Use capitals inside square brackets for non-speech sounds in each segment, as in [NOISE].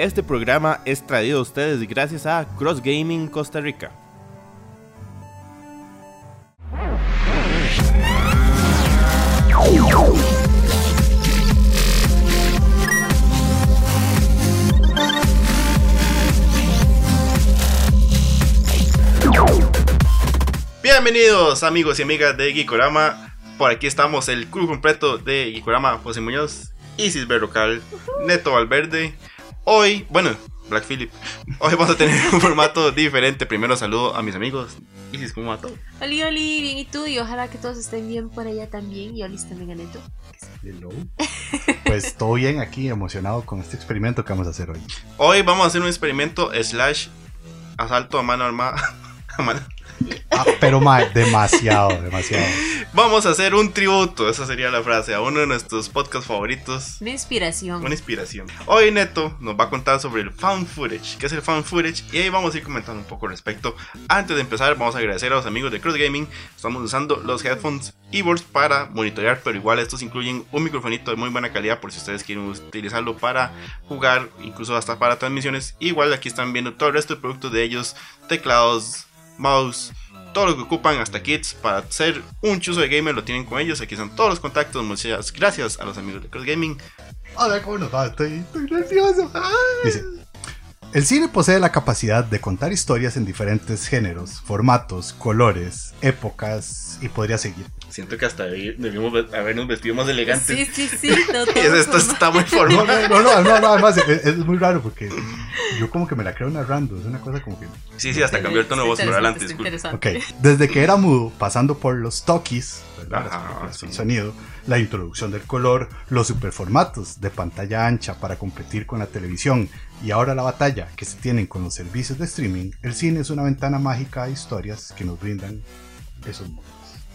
Este programa es traído a ustedes gracias a Cross Gaming Costa Rica. Bienvenidos amigos y amigas de Gikorama. Por aquí estamos el crew completo de Gikorama, José Muñoz, Isis Berrocal, Neto Valverde. Hoy, bueno, Black Philip. Hoy vamos a tener un formato diferente. Primero saludo a mis amigos. Isis, ¿cómo va todo? Oli, Oli, bien y tú, y ojalá que todos estén bien por allá también. Y Oli también a Neto. Hello. Pues todo bien aquí, emocionado con este experimento que vamos a hacer hoy. Hoy vamos a hacer un experimento slash asalto a mano armada. [LAUGHS] A mano- Ah, pero ma, demasiado, demasiado. Vamos a hacer un tributo, esa sería la frase, a uno de nuestros podcasts favoritos. Una inspiración. Una inspiración. Hoy Neto nos va a contar sobre el found footage. ¿Qué es el found footage? Y ahí vamos a ir comentando un poco al respecto. Antes de empezar, vamos a agradecer a los amigos de Cross Gaming. Estamos usando los headphones Evols para monitorear, pero igual estos incluyen un microfonito de muy buena calidad por si ustedes quieren utilizarlo para jugar, incluso hasta para transmisiones. Igual aquí están viendo todo el resto de productos de ellos: teclados, mouse. Todo lo que ocupan, hasta kits para ser un chuzo de gamer lo tienen con ellos. Aquí están todos los contactos. Muchas gracias a los amigos de Cross Gaming. Hola, ¿cómo nos va? Estoy, estoy nervioso. Dice, el cine posee la capacidad de contar historias en diferentes géneros, formatos, colores, épocas y podría seguir. Siento que hasta ahí debimos habernos vestido más elegantes. Sí, sí, sí. [LAUGHS] no, todo Esto está muy formal. no, no, no, no, además es, es muy raro porque yo como que me la creo narrando, es una cosa como que... Sí, sí, hasta cambió el tono de voz por adelante. Ok, desde que era mudo, pasando por los talkies, Ajá, sí. con sonido, la introducción del color, los superformatos de pantalla ancha para competir con la televisión y ahora la batalla que se tienen con los servicios de streaming, el cine es una ventana mágica a historias que nos brindan esos mundos.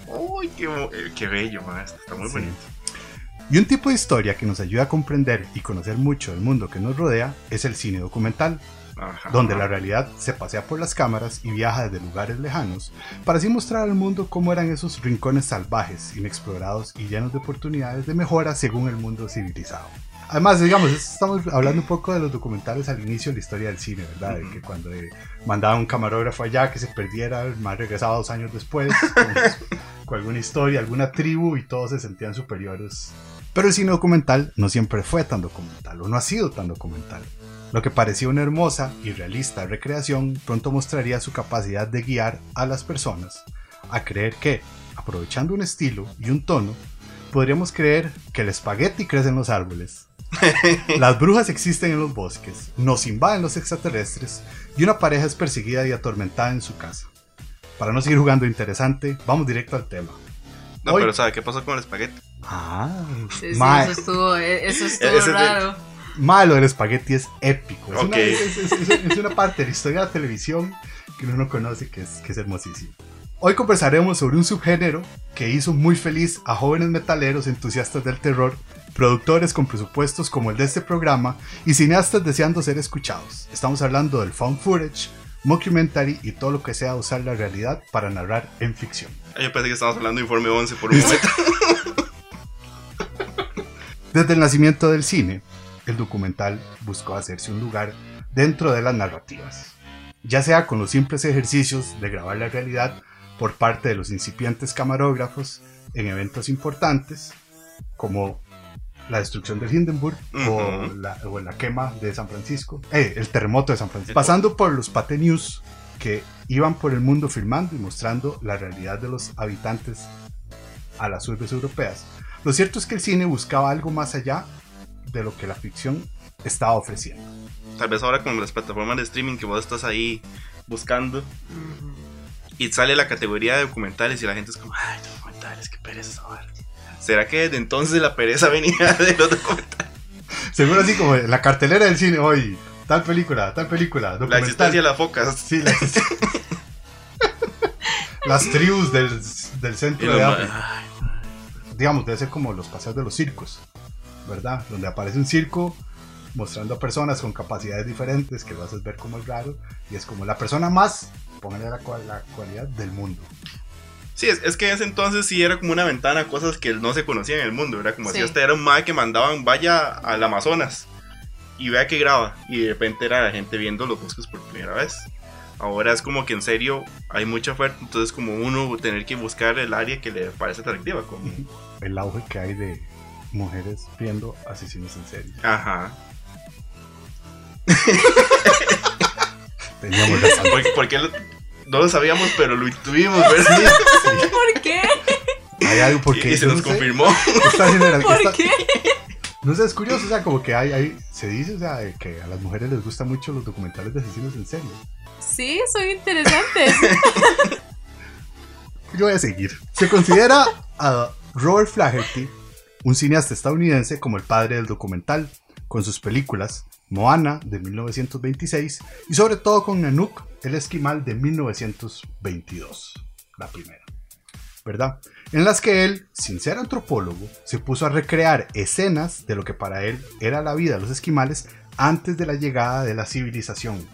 Uy, qué, eh, qué bello, maestro. Está muy Sí. bonito. Y un tipo de historia que nos ayuda a comprender y conocer mucho del mundo que nos rodea es el cine documental, Ajá. donde la realidad se pasea por las cámaras y viaja desde lugares lejanos para así mostrar al mundo cómo eran esos rincones salvajes, inexplorados y llenos de oportunidades de mejora según el mundo civilizado. Además, digamos, estamos hablando un poco de los documentales al inicio de la historia del cine, ¿verdad? De que cuando eh, mandaban un camarógrafo allá que se perdiera, el más regresaba dos años después [LAUGHS] con, con alguna historia, alguna tribu y todos se sentían superiores. Pero el cine documental no siempre fue tan documental, o no ha sido tan documental. Lo que parecía una hermosa y realista recreación pronto mostraría su capacidad de guiar a las personas a creer que, aprovechando un estilo y un tono, podríamos creer que el espagueti crece en los árboles, [LAUGHS] las brujas existen en los bosques, nos invaden los extraterrestres y una pareja es perseguida y atormentada en su casa. Para no seguir jugando interesante, vamos directo al tema. No, Hoy- pero ¿sabe qué pasó con el espagueti? Ah, Sí, sí, eso estuvo, eh, eso [LAUGHS] estuvo Ese de- raro. malo del espagueti es épico. Es, Ok. una, es- es- es- es una parte de la historia de la televisión que uno no conoce que es, que es hermosísimo. Hoy conversaremos sobre un subgénero que hizo muy feliz a jóvenes metaleros entusiastas del terror, productores con presupuestos como el de este programa y cineastas deseando ser escuchados. Estamos hablando del found footage, mockumentary y todo lo que sea usar la realidad para narrar en ficción. Yo pensé que estábamos hablando de Informe 11 por un [LAUGHS] momento. Desde el nacimiento del cine, el documental buscó hacerse un lugar dentro de las narrativas, ya sea con los simples ejercicios de grabar la realidad por parte de los incipientes camarógrafos en eventos importantes, como la destrucción del Hindenburg o, Ujú. la, o la quema de San Francisco, eh, el terremoto de San Francisco, pasando por los Pate News que iban por el mundo filmando y mostrando la realidad de los habitantes a las urbes europeas. Lo cierto es que el cine buscaba algo más allá de lo que la ficción estaba ofreciendo. Tal vez ahora con las plataformas de streaming que vos estás ahí buscando Ujú. Y sale la categoría de documentales y la gente es como, ay, documentales, qué pereza vara". ¿Será que desde entonces la pereza [LAUGHS] venía de los documentales? Seguro así como la cartelera del cine hoy, tal película, tal película, La existencia de las focas. Sí, la- [LAUGHS] las tribus del, del centro de África. digamos, debe ser como los paseos de los circos, ¿verdad? Donde aparece un circo mostrando a personas con capacidades diferentes que lo haces ver como es raro y es como la persona más, póngale la, la cualidad del mundo. Sí, es, es que en ese entonces sí era como una ventana a cosas que no se conocían en el mundo. Era como si este era un mae que mandaban, vaya al Amazonas. y vea que graba. Y de repente era la gente viendo los bosques por primera vez. Ahora es como que en serio hay mucha oferta, entonces como uno tener que buscar el área que le parece atractiva. Como... [LAUGHS] El auge que hay de mujeres viendo asesinos en serie. Ajá. Teníamos razón. [LAUGHS] Porque, porque lo- no lo sabíamos, pero lo intuimos, ¿verdad? [LAUGHS] ¿Por qué? Hay algo porque y, y se nos no confirmó. genera- ¿Por esta- qué? No sé, es curioso, o sea, como que hay, hay se dice, o sea, que a las mujeres les gustan mucho los documentales de asesinos en serie. Sí, son interesantes. [LAUGHS] Yo voy a seguir. Se considera a Robert Flaherty, un cineasta estadounidense, como el padre del documental, con sus películas Moana de 1926 y sobre todo con Nanook, el esquimal de 1922, la primera. ¿Verdad? En las que él, sin ser antropólogo, se puso a recrear escenas de lo que para él era la vida de los esquimales antes de la llegada de la civilización.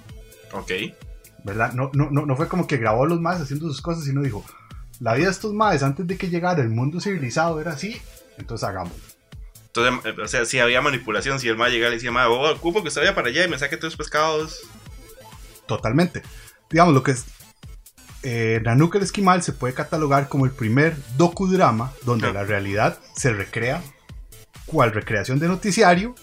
ok. ¿verdad? No, no, no, fue como que grabó a los más haciendo sus cosas, sino dijo, la vida de estos maes antes de que llegara el mundo civilizado era así, entonces hagámoslo. Entonces, eh, o sea, si había manipulación, si el ma llegaba y le decía, ma, oh, ocupo que usted vaya para allá y me saque tres pescados. Totalmente. Digamos, lo que es... Eh, Nanook el Esquimal se puede catalogar como el primer docudrama donde la realidad se recrea cual recreación de noticiario,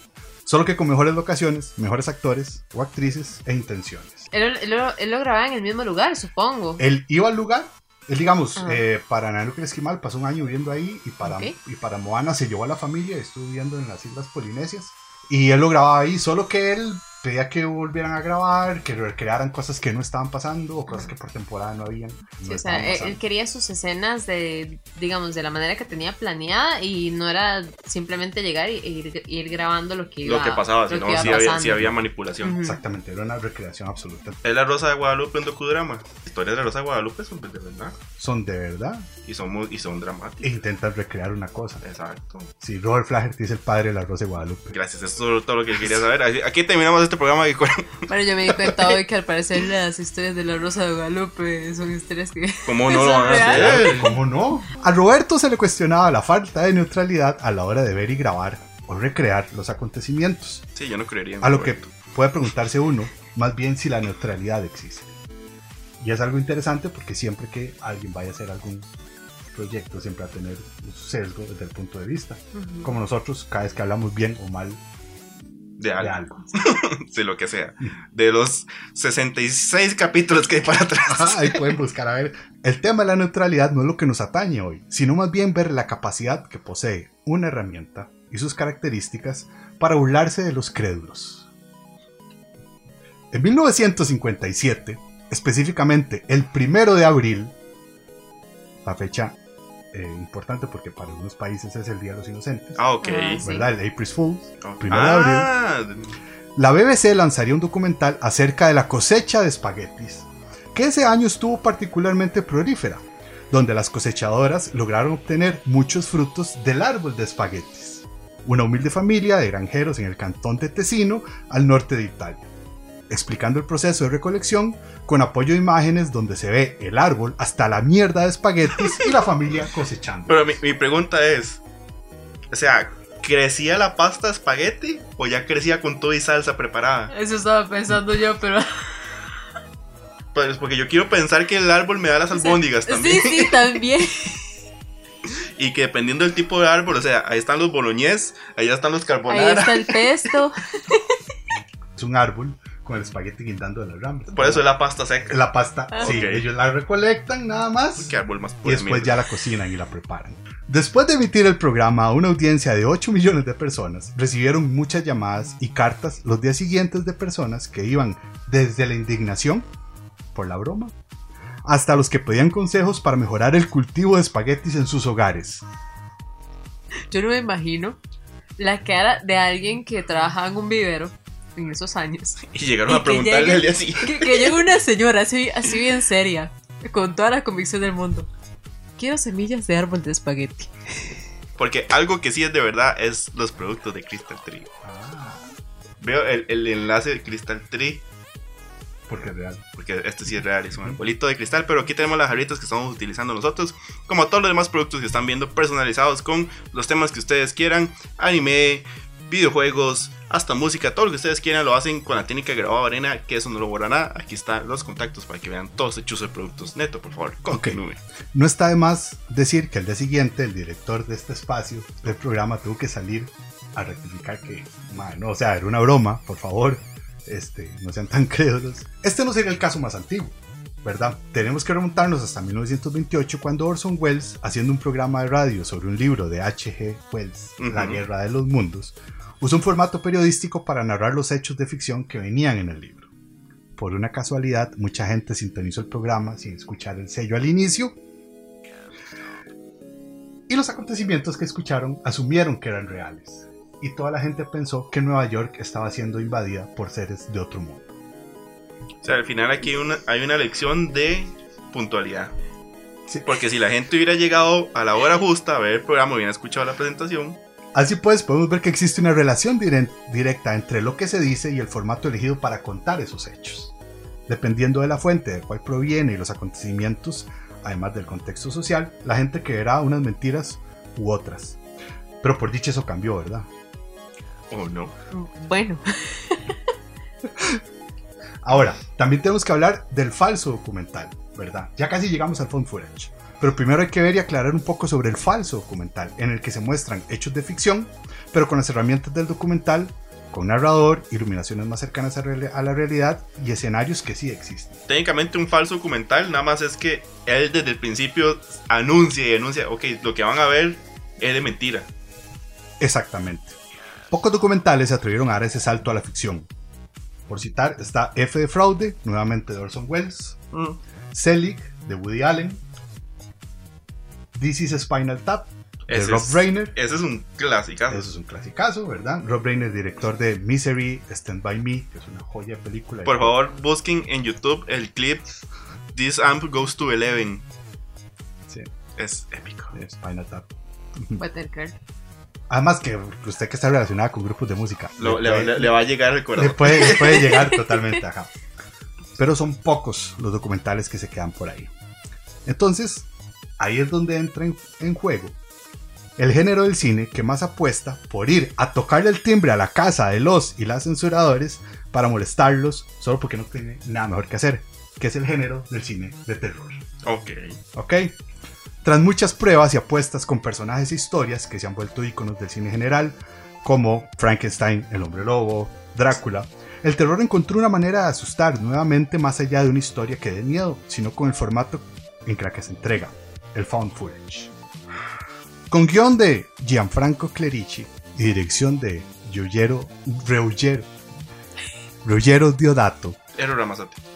solo que con mejores locaciones, mejores actores o actrices e intenciones. él, él lo- él lo grababa en el mismo lugar, supongo. Él iba al lugar, él digamos, eh, para Nanook el Esquimal pasó un año viviendo ahí y para, Ok. y para Moana se llevó a la familia y estuvo viviendo en las Islas Polinesias. Y él lo grababa ahí, solo que él pedía que volvieran a grabar, que recrearan cosas que no estaban pasando o cosas que por temporada no habían. Sí, no o sea, estaban él, pasando. quería sus escenas de, digamos, de la manera que tenía planeada y no era simplemente llegar y e ir, ir grabando lo que iba lo que pasaba, lo si que iba si había, pasando. sí había manipulación. Ujú. Exactamente, era una recreación absoluta. Es la Rosa de Guadalupe en docudrama. Historias de la Rosa de Guadalupe son de verdad. Son de verdad Y son, muy- y son e dramáticas. intentan recrear una cosa. Exacto. Sí, Robert Flaherty es el padre de la Rosa de Guadalupe. Gracias, eso es todo lo que quería saber. Aquí- Aquí terminamos este programa. con- [LAUGHS] Bueno, yo me di cuenta hoy que al parecer las historias de la Rosa de Guadalupe son historias que... ¿Cómo [LAUGHS] no lo ¿Son van a hacer? ¿Cómo no? A Roberto se le cuestionaba la falta de neutralidad a la hora de ver y grabar o recrear los acontecimientos. Sí, yo no creería. en A lo que puede preguntarse uno, más bien si la neutralidad existe. Y es algo interesante porque siempre que alguien vaya a hacer algún proyecto, siempre va a tener un sesgo desde el punto de vista. Como nosotros, cada vez que hablamos bien o mal De de algo. [LAUGHS] De lo que sea. De los 66 capítulos que hay para atrás. Ahí pueden buscar a ver. El tema de la neutralidad no es lo que nos atañe hoy, sino más bien ver la capacidad que posee una herramienta y sus características para burlarse de los crédulos. En 1957, específicamente el primero de abril, la fecha eh, importante porque para algunos países es el Día de los Inocentes, Ah, ok. Ah, sí. ¿verdad? El April Fools. Oh. primero de Ah, La BBC lanzaría un documental acerca de la cosecha de espaguetis, que ese año estuvo particularmente prolífera, donde las cosechadoras lograron obtener muchos frutos del árbol de espaguetis. Una humilde familia de granjeros en el cantón de Tesino, al norte de Italia, explicando el proceso de recolección con apoyo de imágenes donde se ve el árbol hasta la mierda de espaguetis y la familia cosechando. Pero mi, mi pregunta es: O sea, ¿crecía la pasta de espagueti o ya crecía con todo y salsa preparada? Eso estaba pensando yo, pero... Pues porque yo quiero pensar que el árbol me da las albóndigas también. Sí, sí, también. [LAUGHS] Y que dependiendo del tipo de árbol, o sea, ahí están los boloñés, allá están los Ahí carbonara. está el pesto. Es un árbol con el espagueti guindando de las ramas. Por eso es la pasta seca. La pasta, Ah. sí, Ok. ellos la recolectan nada más Qué árbol más y después mierda. ya la cocinan y la preparan. Después de emitir el programa a una audiencia de 8 millones de personas, recibieron muchas llamadas y cartas los días siguientes de personas que iban desde la indignación por la broma hasta los que pedían consejos para mejorar el cultivo de espaguetis en sus hogares. Yo no me imagino la cara de alguien que trabajaba en un vivero en esos años. [LAUGHS] Y llegaron Y a preguntarle llegue- al día siguiente. Que, que llega una señora así, así bien seria, con toda la convicción del mundo. Quiero semillas de árbol de espagueti. Porque algo que sí es de verdad es los productos de Crystal Tree. Veo el, el enlace de Crystal Tree, Porque es real. porque este sí es real, es un arbolito de cristal, pero aquí tenemos las jarritas que estamos utilizando nosotros, como todos los demás productos que están viendo personalizados con los temas que ustedes quieran, anime, videojuegos, hasta música, todo lo que ustedes quieran lo hacen con la técnica de arena, que eso no lo borra nada. Aquí están los contactos para que vean todos hechos de productos. Neto, por favor, continúe. No está de más decir que al día siguiente el director de este espacio del programa tuvo que salir a rectificar que, man, no, o sea, era una broma, por favor, este, no sean tan [LAUGHS] crédulos. Este no sería el caso más antiguo. ¿verdad? Tenemos que remontarnos hasta 1928 cuando Orson Welles, haciendo un programa de radio sobre un libro de H.G. Wells, La Guerra de los Mundos, usó un formato periodístico para narrar los hechos de ficción que venían en el libro. Por una casualidad, mucha gente sintonizó el programa sin escuchar el sello al inicio. Y los acontecimientos que escucharon asumieron que eran reales. Y toda la gente pensó que Nueva York estaba siendo invadida por seres de otro mundo. O sea, al final aquí hay una, hay una lección de puntualidad. Porque si la gente hubiera llegado a la hora justa a ver el programa, hubiera escuchado la presentación. Así pues, podemos ver que existe una relación directa entre lo que se dice y el formato elegido para contar esos hechos. Dependiendo de la fuente de cuál proviene y los acontecimientos, además del contexto social, la gente creerá unas mentiras u otras. Pero por dicho eso cambió, ¿verdad? ¿O no? Bueno. [LAUGHS] Ahora, también tenemos que hablar del falso documental, ¿verdad? Ya casi llegamos al found footage. Pero primero hay que ver y aclarar un poco sobre el falso documental, en el que se muestran hechos de ficción, pero con las herramientas del documental, con narrador, iluminaciones más cercanas a, la realidad y escenarios que sí existen. Técnicamente un falso documental nada más es que él desde el principio anuncia y anuncia, ok, lo que van a ver es de mentira. Exactamente. Pocos documentales se atrevieron a dar ese salto a la ficción, por citar, está F de Fraude, nuevamente de Orson Welles, mm. Selig, de Woody Allen, This is Spinal Tap, de Rob Reiner. Ese es un clasicazo. Ese es un clasicazo, ¿verdad? Rob Reiner, director de Misery, Stand By Me, que es una joya de película. Por favor, busquen en YouTube el clip This Amp Goes to Eleven. Sí. Es épico. Spinal Tap. [LAUGHS] Además que usted que está relacionada con grupos de música. le, va a llegar el corazón. Le puede, puede llegar [LAUGHS] totalmente, ajá. Pero son pocos los documentales que se quedan por ahí. Entonces, ahí es donde entra en, juego el género del cine que más apuesta por ir a tocarle el timbre a la casa de los y las censuradores para molestarlos solo porque no tiene nada mejor que hacer, que es el género del cine de terror. Ok. Ok. Tras muchas pruebas y apuestas con personajes e historias que se han vuelto íconos del cine general, como Frankenstein, el hombre lobo, Drácula, el terror encontró una manera de asustar nuevamente más allá de una historia que dé miedo, sino con el formato en que la que se entrega, el found footage. Con guion de Gianfranco Clerici y dirección de Ruggero, Ruggero Diodato,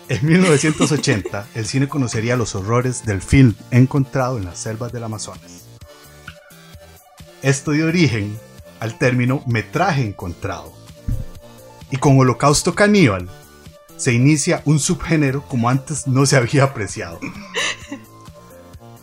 en 1980, [LAUGHS] el cine conocería los horrores del film encontrado en las selvas del Amazonas. Esto dio origen al término metraje encontrado. Y con Holocausto Caníbal se inicia un subgénero como antes no se había apreciado.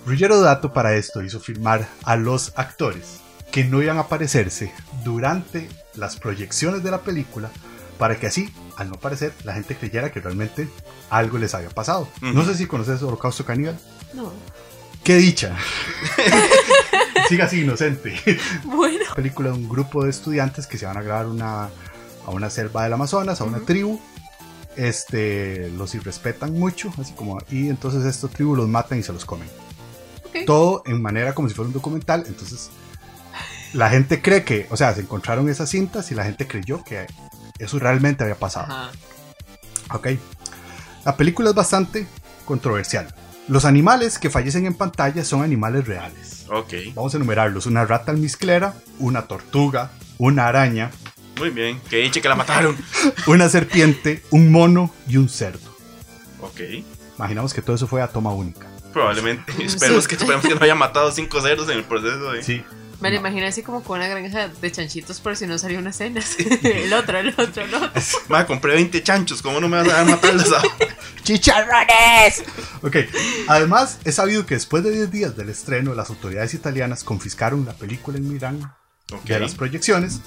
Ruggero Dato para esto hizo filmar a los actores que no iban a aparecerse durante las proyecciones de la película para que así, al no parecer, la gente creyera que realmente algo les había pasado. No sé si conoces Holocausto Caníbal. No. ¡Qué dicha! [LAUGHS] Siga así inocente. Bueno. Película de un grupo de estudiantes que se van a grabar una, a una selva del Amazonas, a una tribu. Este, los irrespetan mucho, así como, y entonces esta tribu los matan y se los comen. Todo en manera como si fuera un documental, entonces la gente cree que, o sea, se encontraron esas cintas y la gente creyó que eso realmente había pasado. Ok. La película es bastante controversial. Los animales que fallecen en pantalla son animales reales. Ok. Vamos a enumerarlos. Una rata almizclera, una tortuga, una araña. Muy bien. Que dice que la mataron. [LAUGHS] una serpiente, un mono y un cerdo. Ok. Imaginamos que todo eso fue a toma única. Probablemente. [LAUGHS] Esperemos que, esperemos que no haya matado cinco cerdos en el proceso. De... Sí. Me lo imagino así como con una granja de chanchitos por si no salió una cena. [LAUGHS] el otro, el otro, el otro. Me compré 20 chanchos, ¿cómo no me vas a matar los ¡Chicharrones! Ok, además es sabido que después de 10 días del estreno, las autoridades italianas confiscaron la película en Milán de las proyecciones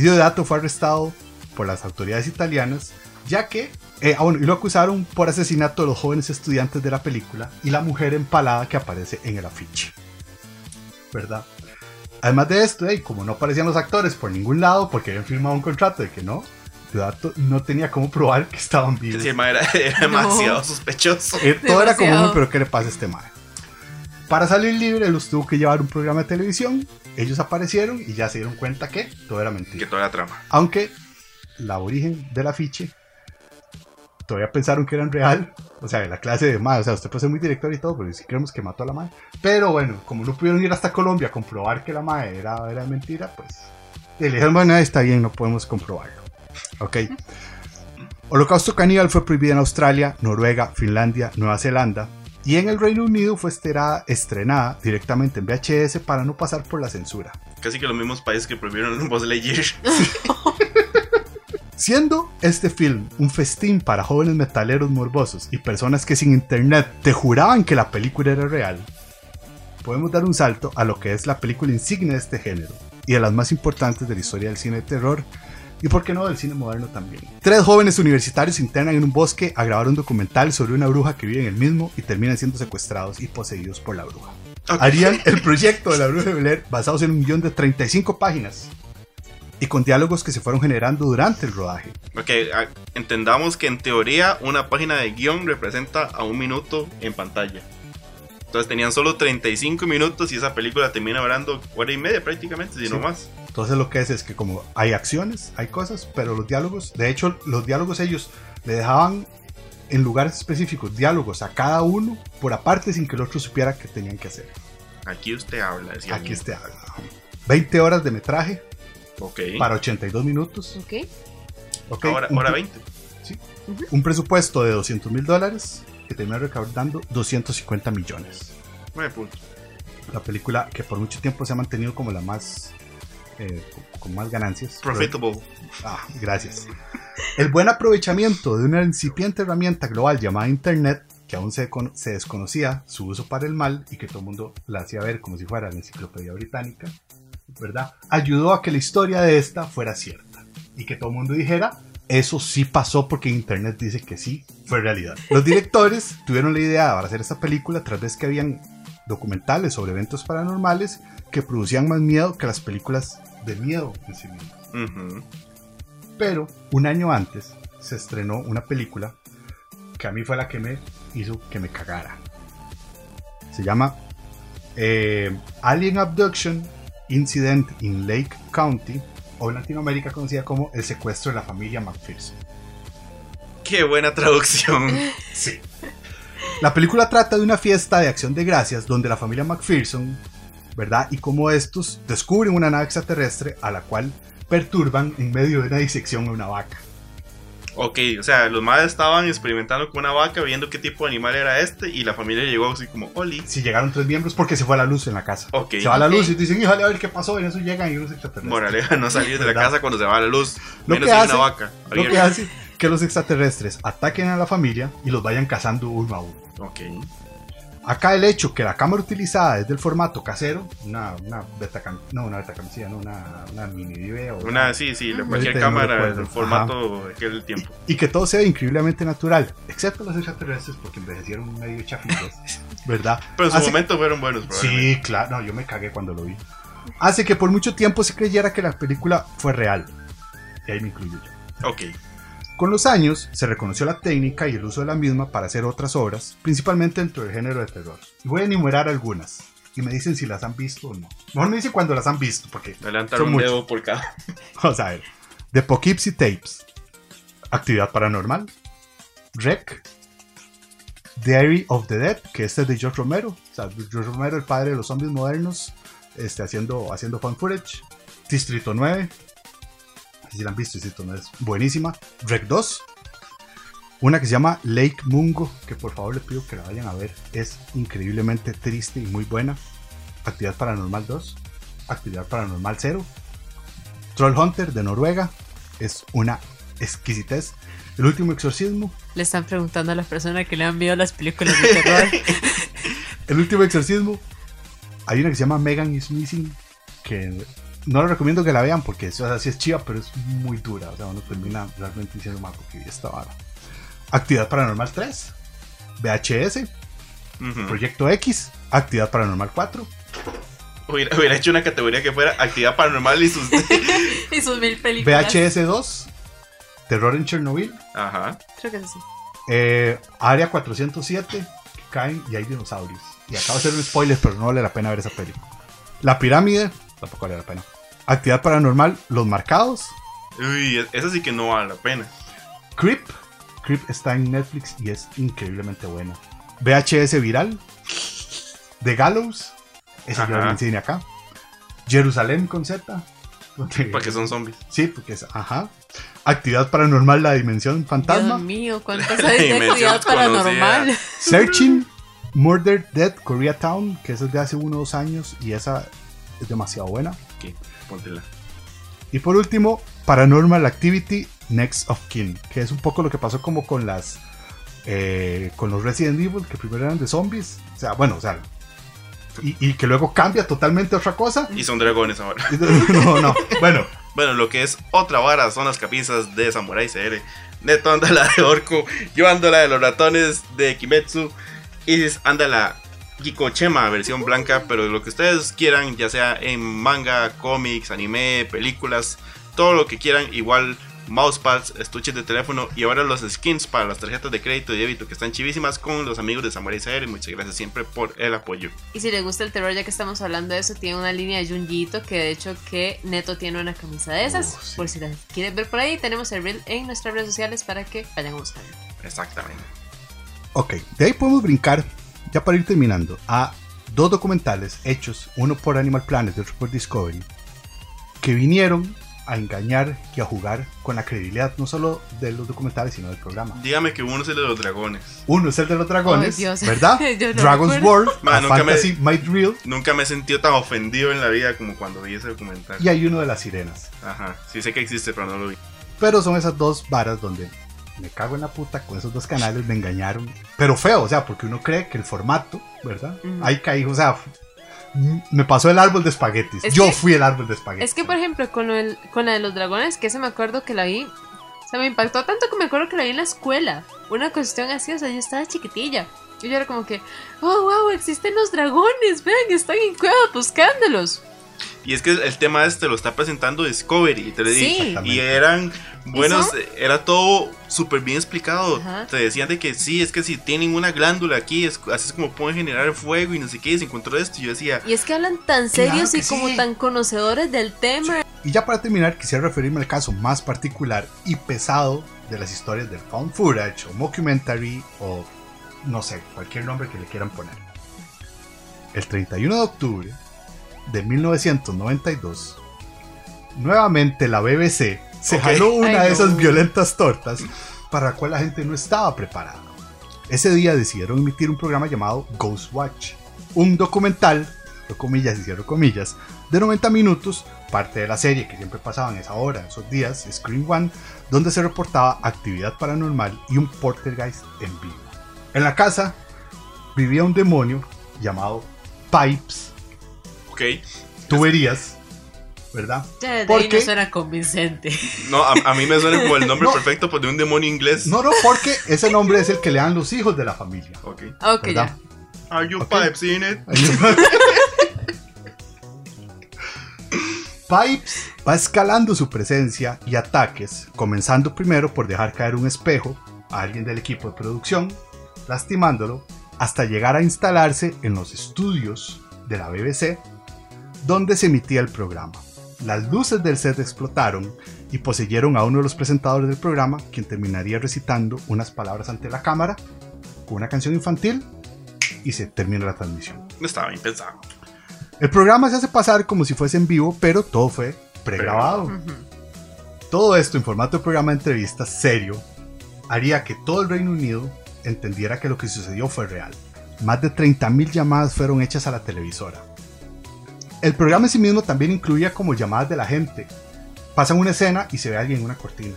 y Diodato fue arrestado por las autoridades italianas ya que, eh, ah, bueno, y lo acusaron por asesinato de los jóvenes estudiantes de la película y la mujer empalada que aparece en el afiche. ¿Verdad? Además de esto, ey, como no aparecían los actores por ningún lado, porque habían firmado un contrato de que no, Dato no tenía cómo probar que estaban vivos. Sí, era, era [LAUGHS] demasiado sospechoso. Eh, todo era como, Demasiado. "Uy, pero ¿qué le pasa a este mae? Para salir libre, los tuvo que llevar un programa de televisión. Ellos aparecieron y ya se dieron cuenta que todo era Que mentira. toda la trama. Aunque la origen del afiche todavía pensaron que eran real. O sea, la clase de mae. O sea, usted puede ser muy director y todo, pero si creemos que mató a la mae. Pero bueno, como no pudieron ir hasta Colombia a comprobar que la mae era, era mentira, pues y le dijeron, bueno, está bien, no podemos comprobarlo. Ok. [LAUGHS] Holocausto Caníbal fue prohibida en Australia, Noruega, Finlandia, Nueva Zelanda. Y en el Reino Unido fue estrenada, estrenada directamente en VHS para no pasar por la censura. Casi que los mismos países que prohibieron [LAUGHS] Buzz Lightyear. Siendo este film un festín para jóvenes metaleros morbosos y personas que sin internet te juraban que la película era real, podemos dar un salto a lo que es la película insignia de este género y de las más importantes de la historia del cine de terror y por qué no del cine moderno también. Tres jóvenes universitarios se internan en un bosque a grabar un documental sobre una bruja que vive en el mismo y terminan siendo secuestrados y poseídos por la bruja. Ok. Harían el proyecto de la bruja de Blair basados en un guion de 35 páginas y con diálogos que se fueron generando durante el rodaje. Ok, entendamos que en teoría una página de guion representa a un minuto en pantalla. Entonces tenían solo 35 minutos y esa película termina durando hora y media prácticamente, si Sí. no más. Entonces lo que es es que como hay acciones, hay cosas, pero los diálogos, de hecho los diálogos ellos le dejaban en lugares específicos diálogos a cada uno por aparte sin que el otro supiera qué tenían que hacer. Aquí usted habla, decía. Aquí este habla. 20 horas de metraje Ok. para 82 minutos. Ok. ¿ok? Ahora, hora pre- 20. un presupuesto de 200 mil dólares que terminó recaudando 250 millones. 9 puntos. La película que por mucho tiempo se ha mantenido como la más... eh, con más ganancias. Profitable. Ah, gracias. El buen aprovechamiento de una incipiente herramienta global llamada Internet, que aún se, se desconocía su uso para el mal y que todo el mundo la hacía ver como si fuera la enciclopedia británica, ¿verdad? Ayudó a que la historia de esta fuera cierta y que todo el mundo dijera, eso sí pasó porque Internet dice que sí, fue realidad. Los directores [LAUGHS] tuvieron la idea para hacer esta película tras vez que habían documentales sobre eventos paranormales que producían más miedo que las películas de miedo en sí mismas. Pero un año antes se estrenó una película que a mí fue la que me hizo que me cagara. Se llama eh, Alien Abduction Incident in Lake County, o en Latinoamérica conocida como El secuestro de la familia McPherson. Qué buena traducción. [LAUGHS] Sí. La película trata de una fiesta de acción de gracias donde la familia McPherson, ¿verdad? Y como estos descubren una nave extraterrestre a la cual perturban en medio de una disección a una vaca. Ok, o sea, los madres estaban experimentando con una vaca, viendo qué tipo de animal era este, y la familia llegó así como, Oli. si llegaron tres miembros porque se fue la luz en la casa. Ok. Se va la luz y dicen, híjole, a ver qué pasó. Y en eso llegan y unos extraterrestres. Moraleja, no salir de la casa cuando se va la luz. Lo menos que hace- una vaca. Lo que hace que los extraterrestres ataquen a la familia y los vayan cazando uno a uno. Ok. Acá el hecho que la cámara utilizada es del formato casero, una, una betacam, no, una betacamcilla, no, una, una mini DV o Una, sí, sí, la- cualquier Ahorita no cámara en formato de aquel tiempo. y que todo sea increíblemente natural, excepto los extraterrestres porque envejecieron medio chafitos, [LAUGHS] ¿verdad? Pero en su Hace- momento fueron buenos. Sí, claro, no, yo me cagué cuando lo vi. Hace que por mucho tiempo se creyera que la película fue real. Y ahí me incluyo yo. Ok. Con los años se reconoció la técnica y el uso de la misma para hacer otras obras, principalmente dentro del género de terror. Y voy a enumerar algunas. Y me dicen si las han visto o no. Mejor me dicen cuando las han visto, porque Adelantar un dedo por cada. [LAUGHS] Vamos a ver. The Poughkeepsie Tapes. Actividad Paranormal. Rec. Diary of the Dead, que este es de George Romero. O sea, George Romero, el padre de los zombies modernos, este, haciendo, haciendo fan footage. Distrito 9. No sé Si la han visto, Distrito 9 es buenísima. Rec 2. Una que se llama Lake Mungo, que por favor les pido que la vayan a ver. Es increíblemente triste y muy buena. Actividad Paranormal 2. Actividad Paranormal 0. Troll Hunter de Noruega es una exquisitez. El último exorcismo. Le están preguntando a las personas que le han visto las películas de terror. [LAUGHS] El último exorcismo. Hay una que se llama Megan is Missing. Que no les recomiendo que la vean porque eso así es chiva, pero es muy dura. O sea, uno termina realmente diciendo, mal porque vi esta vara. Actividad Paranormal 3. VHS. Proyecto X. Actividad Paranormal 4. Hubiera, hubiera hecho una categoría que fuera actividad paranormal y sus. [LAUGHS] y sus mil películas. VHS 2, Terror en Chernobyl, Ajá. Creo que es así. eh, Área 407, que caen y hay dinosaurios. Y acabo de hacer un spoiler, pero no vale la pena ver esa peli. La pirámide, tampoco vale la pena. Actividad paranormal, Los Marcados, Uy, esa sí que no vale la pena. Creep. Creep está en Netflix y es increíblemente buena. VHS Viral, The Gallows, ese yo lo enseñé acá. Jerusalén con Z. donde- Porque son zombies. Sí, porque es, ajá. Actividad paranormal, la dimensión fantasma. Dios mío, cuántas [LAUGHS] hay de actividad paranormal. Searching, Murder Dead Koreatown, que esa es de hace uno o dos años y esa es demasiado buena. Póntela. Y por último, Paranormal Activity Next of Kin, que es un poco lo que pasó como con las eh, con los Resident Evil, que primero eran de zombies. O sea, bueno, o sea, y, y que luego cambia totalmente a otra cosa. Y son dragones ahora. [LAUGHS] No, no, bueno, Bueno, lo que es otra vara son las camisas de Samurai CR. Neto anda la de Orco, yo ando la de los ratones de Kimetsu. Isis anda la Gikochema versión blanca, pero lo que ustedes quieran, ya sea en manga, cómics, anime, películas, todo lo que quieran, igual mousepads, estuches de teléfono y ahora los skins para las tarjetas de crédito y débito que están chivísimas con los amigos de Samurai CR. Muchas gracias siempre por el apoyo. Y si les gusta el terror, ya que estamos hablando de eso, tiene una línea de Junjito que de hecho que Neto tiene una camisa de esas. Oh, sí. Por si las quieren ver por ahí, tenemos el reel en nuestras redes sociales para que vayan a buscarlo. Exactamente. ok, de ahí podemos brincar, ya para ir terminando, a dos documentales hechos, uno por Animal Planet y otro por Discovery, que vinieron a engañar y a jugar con la credibilidad no solo de los documentales, sino del programa. Dígame que uno es el de los dragones. Uno es el de los dragones. ¿verdad? [LAUGHS] No Dragon's. World, Man, nunca me- Fantasy Might Real, Nunca me he sentido tan ofendido en la vida como cuando vi ese documental. y hay uno de las sirenas. Ajá, sí sé que existe, pero no lo vi. Pero son esas dos varas donde me cago en la puta con esos dos canales, me engañaron. Pero feo, o sea, porque uno cree que el formato, ¿verdad? Ahí caí, o sea, me pasó el árbol de espaguetis. Es Yo que- fui el árbol de espaguetis. Es que, por ejemplo, con, el, con la de los dragones, que se me acuerdo que la vi. O sea, me impactó tanto que me acuerdo que la vi en la escuela. Una cuestión así, o sea, yo estaba chiquitilla. Y yo era como que, oh, wow, existen los dragones, vean, están en cuevas buscándolos. Y es que el tema este lo está presentando Discovery, y te lo Sí. Y eran buenos, ¿Eso? era todo súper bien explicado. Ajá. Te decían de que sí, es que si tienen una glándula aquí, es, así es como pueden generar fuego y no sé qué, y se encontró esto. Y yo decía, Y es que hablan tan serios y como sí. tan conocedores del tema. Y ya para terminar, quisiera referirme al caso más particular y pesado de las historias del found footage o mockumentary o no sé, cualquier nombre que le quieran poner. El 31 de octubre de 1992, nuevamente la BBC se Ok. jaló una de esas violentas tortas para la cual la gente no estaba preparada. Ese día decidieron emitir un programa llamado Ghost Watch, un documental, lo comillas y cierro comillas, de 90 minutos, parte de la serie que siempre pasaba en esa hora, en esos días, Screen One, donde se reportaba actividad paranormal y un poltergeist en vivo. En la casa vivía un demonio llamado Pipes, ok. tuberías, ¿verdad? Ya de ¿Por ahí no suena convincente. No, a, a mí me suena como el nombre [LAUGHS] No. perfecto pues, de un demonio inglés. No, no, porque ese nombre es el que le dan los hijos de la familia. Ok. Ok, ¿verdad? ya. Are you Ok. pipes in it? [LAUGHS] Pipes va escalando su presencia y ataques, comenzando primero por dejar caer un espejo a alguien del equipo de producción, lastimándolo, hasta llegar a instalarse en los estudios de la BBC, donde se emitía el programa. Las luces del set explotaron y poseyeron a uno de los presentadores del programa, quien terminaría recitando unas palabras ante la cámara con una canción infantil y se termina la transmisión. No estaba bien pensado. El programa se hace pasar como si fuese en vivo, pero todo fue pregrabado. Todo esto en formato de programa de entrevistas serio haría que todo el Reino Unido entendiera que lo que sucedió fue real. Más de 30.000 llamadas fueron hechas a la televisora. El programa en sí mismo también incluía como llamadas de la gente. Pasan una escena y se ve a alguien en una cortina.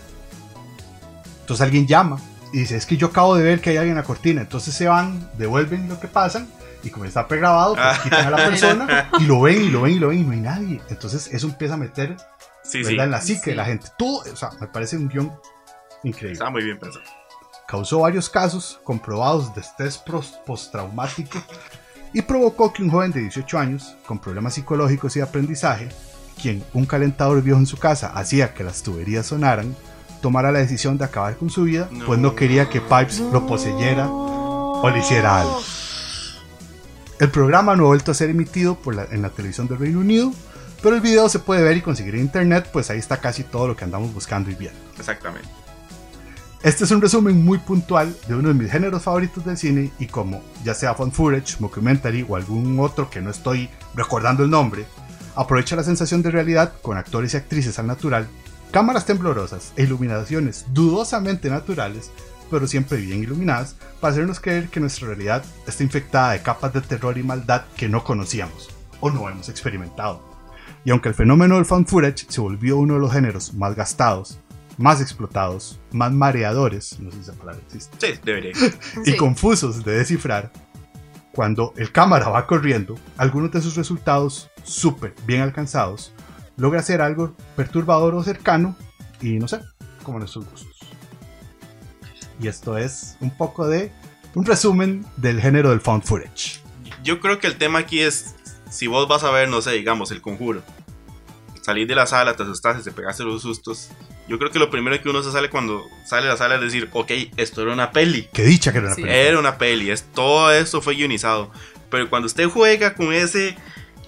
Entonces alguien llama y dice, es que yo acabo de ver que hay alguien en la cortina. Entonces se van, devuelven lo que pasan y como está pregrabado, pues [LAUGHS] quitan a la persona y lo ven y lo ven y lo ven y no hay nadie. Entonces eso empieza a meter Sí, ¿verdad? sí. en la psique Sí. de la gente. Todo, o sea, me parece un guion increíble. Estaba muy bien pensado. Causó varios casos comprobados de estrés postraumático y provocó que un joven de 18 años, con problemas psicológicos y de aprendizaje, quien un calentador viejo en su casa hacía que las tuberías sonaran, tomara la decisión de acabar con su vida, pues no quería que Pipes lo poseyera o le hiciera algo. El programa no ha vuelto a ser emitido por la- en la televisión del Reino Unido, pero el video se puede ver y conseguir en internet, pues ahí está casi todo lo que andamos buscando y viendo. Exactamente. Este es un resumen muy puntual de uno de mis géneros favoritos del cine y como ya sea found footage, mockumentary o algún otro que no estoy recordando el nombre, aprovecha la sensación de realidad con actores y actrices al natural, cámaras temblorosas e iluminaciones dudosamente naturales, pero siempre bien iluminadas, para hacernos creer que nuestra realidad está infectada de capas de terror y maldad que no conocíamos o no hemos experimentado. Y aunque el fenómeno del found footage se volvió uno de los géneros más gastados, más explotados, más mareadores, no sé si esa palabra existe, Sí, debería. [LAUGHS] y Sí. confusos de descifrar, cuando el cámara va corriendo, algunos de sus resultados súper bien alcanzados, logra hacer algo perturbador o cercano, y no sé, como nuestros gustos. Y esto es un poco de un resumen del género del found footage. Yo creo que el tema aquí es, si vos vas a ver, no sé, digamos, el conjuro, salir de la sala, te asustaste, te pegaste los sustos. Yo creo que lo primero que uno se sale cuando sale de la sala es decir, ok, esto era una peli. Qué dicha que era una Sí. película. Era una peli, es, todo esto fue guionizado. Pero cuando usted juega con ese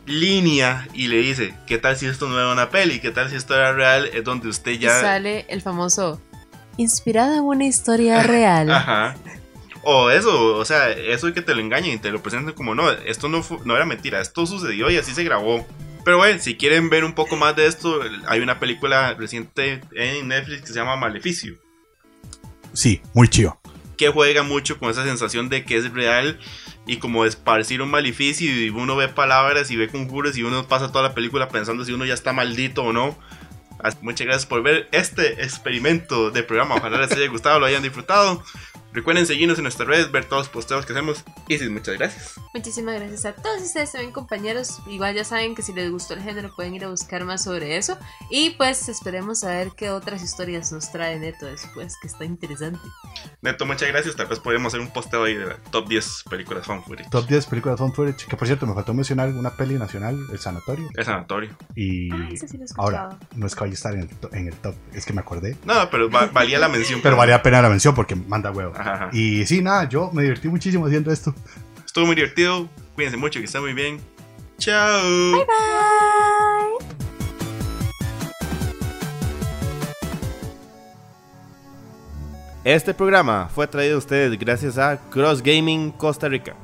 línea y le dice, ¿qué tal si esto no era una peli? ¿Qué tal si esto era real? Es donde usted Y ya... sale el famoso inspirada en una historia real. [LAUGHS] Ajá. O eso, o sea, eso de que te lo engañen y te lo presenten como no, esto no, fu- no era mentira, esto sucedió y así se grabó. Pero bueno, si quieren ver un poco más de esto, hay una película reciente en Netflix que se llama Maleficio, Sí, muy chido. que juega mucho con esa sensación de que es real y como esparcir un maleficio y uno ve palabras y ve conjuros y uno pasa toda la película pensando si uno ya está maldito o no. Muchas gracias por ver este experimento de programa. Ojalá les haya gustado, lo hayan disfrutado. Recuerden seguirnos en nuestras redes, ver todos los posteos que hacemos. Y sí, muchas gracias. Muchísimas gracias a todos ustedes también compañeros. Igual ya saben que si les gustó el género pueden ir a buscar más sobre eso. Y pues esperemos a ver qué otras historias nos trae Neto después, que está interesante. Neto, muchas gracias. Tal vez podríamos hacer un posteo ahí de la top 10 películas fan footage. Top 10 películas found footage. Que por cierto, me faltó mencionar una peli nacional, El Sanatorio. El sanatorio. Y Ah, ese sí lo he ahora, no es que vaya a estar en el, en el top, es que me acordé. No, pero va- valía la mención. Pero valía la pena la mención porque manda huevo. Ajá, ajá. Y sí, nada, yo me divertí muchísimo haciendo esto. Estuvo muy divertido. Cuídense mucho, que estén muy bien. Chao. Bye. Este programa fue traído a ustedes gracias a Cross Gaming Costa Rica.